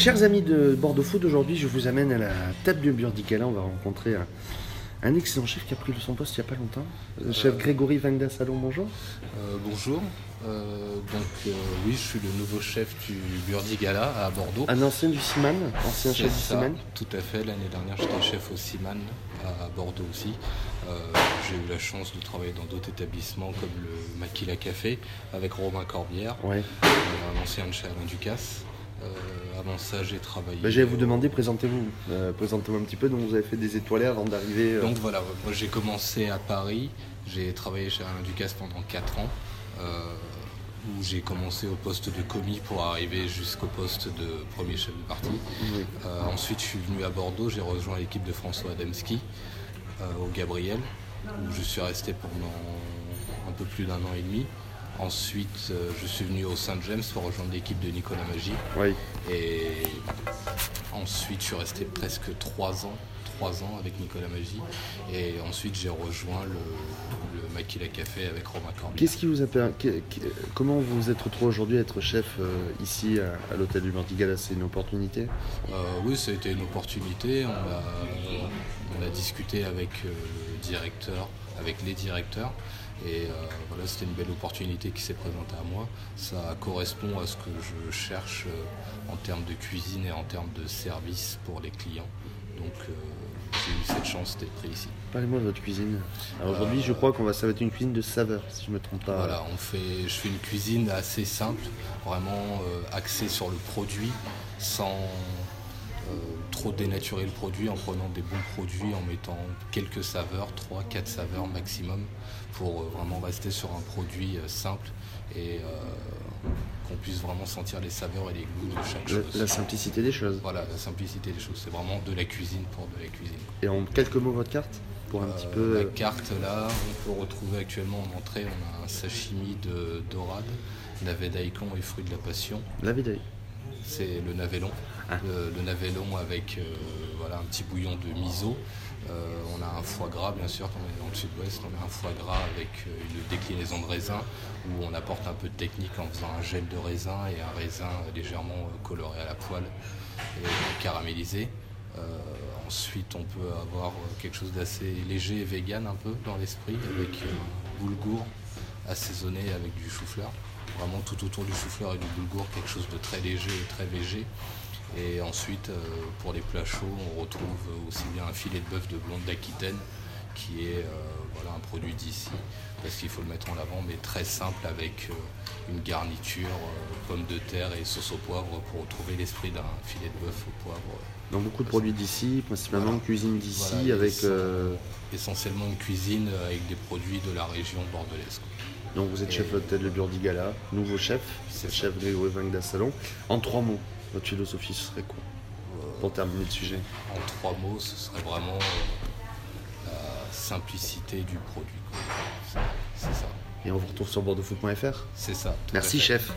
Chers amis de Bordeaux Food, aujourd'hui je vous amène à la table du Burdicala. On va rencontrer un, un excellent chef qui a pris son poste il n'y a pas longtemps. Le chef Grégory Vangda Salon, bonjour. Euh, bonjour. Euh, donc euh, oui, je suis le nouveau chef du Burdigala à Bordeaux. Un ancien du Siman, ancien chef du Siman. Tout à fait. L'année dernière, j'étais chef au Siman à Bordeaux aussi. Euh, J'ai eu la chance de travailler dans d'autres établissements comme le Maquila Café avec Romain Corbière, Ouais. euh, un ancien de chez Alain Ducasse. Euh, avant ça, j'ai travaillé. Bah, J'allais vous demander, présentez-vous. Euh, Présentez-moi un petit peu. Donc vous avez fait des étoilés avant d'arriver. euh, Donc voilà, moi j'ai commencé à Paris, j'ai travaillé chez Alain Ducasse pendant 4 ans, où j'ai commencé au poste de commis pour arriver jusqu'au poste de premier chef de parti. oui. Ensuite je suis venu à Bordeaux, j'ai rejoint l'équipe de François Adamski au Gabriel, où je suis resté pendant un peu plus d'un an et demi. Ensuite, euh, je suis venu au Saint James pour rejoindre l'équipe de Nicolas Magie. Oui. Et ensuite, je suis resté presque trois ans, trois ans avec Nicolas Magie. Et ensuite, j'ai rejoint le, le Maquila Café avec Romain Corbier. Qu'est-ce qui vous a Comment vous vous êtes retrouvé aujourd'hui à être chef euh, ici à, à l'hôtel du Burdicala C'est une opportunité? Euh, oui, ça a été une opportunité. On a, on a discuté avec le directeur, avec les directeurs. Et euh, voilà, c'était une belle opportunité qui s'est présentée à moi. Ça correspond à ce que je cherche euh, en termes de cuisine et en termes de service pour les clients. Donc euh, j'ai eu cette chance d'être pris ici. Parlez-moi de votre cuisine. Alors aujourd'hui, je crois qu'on va ça va être une cuisine de saveur, si je me trompe pas. Voilà, on fait, je fais une cuisine assez simple, vraiment axée sur le produit, sans trop dénaturer le produit, en prenant des bons produits, en mettant quelques saveurs, 3-4 saveurs maximum, pour euh, vraiment rester sur un produit euh, simple et euh, qu'on puisse vraiment sentir les saveurs et les goûts de chaque chose. la simplicité des choses. Voilà, la simplicité des choses, c'est vraiment de la cuisine pour de la cuisine. Et en quelques mots, votre carte Pour un Euh, petit peu. La euh, carte là, on peut retrouver actuellement en entrée, on a un sashimi de dorade, navet daikon et fruits de la passion. D'œil. C'est le navet Ah. Le, le avec euh, voilà, un petit bouillon de miso. Euh, on a un foie gras, bien sûr, quand on est dans le sud-ouest, on a un foie gras avec euh, une déclinaison de raisin où on apporte un peu de technique en faisant un gel de raisin et un raisin légèrement coloré à la poêle et caramélisé. Euh, ensuite, on peut avoir quelque chose d'assez léger et vegan un peu dans l'esprit avec boulgour assaisonné avec du chou-fleur. Vraiment tout autour du chou-fleur et du boulgour, quelque chose de très léger et très végé. Et ensuite, euh, pour les plats chauds, on retrouve aussi bien un filet de bœuf de blonde d'Aquitaine, qui est euh, voilà, un produit d'ici, parce qu'il faut le mettre en avant, mais très simple avec euh, une garniture, pommes de terre et sauce au poivre pour retrouver l'esprit d'un filet de bœuf au poivre. Donc beaucoup de produits d'ici, principalement Voilà. cuisine d'ici, Voilà, avec. euh, Essentiellement une cuisine avec des produits de la région bordelaise. Donc vous êtes chef hôtel de Burdigala, nouveau chef, chef Grégory Vangda Salon. En trois mots, votre philosophie, ce serait quoi Pour terminer le sujet. En trois mots, ce serait vraiment euh, la simplicité du produit. C'est- ça. Et on vous retrouve sur bordeauxfoot.fr. C'est ça. tout Merci chef.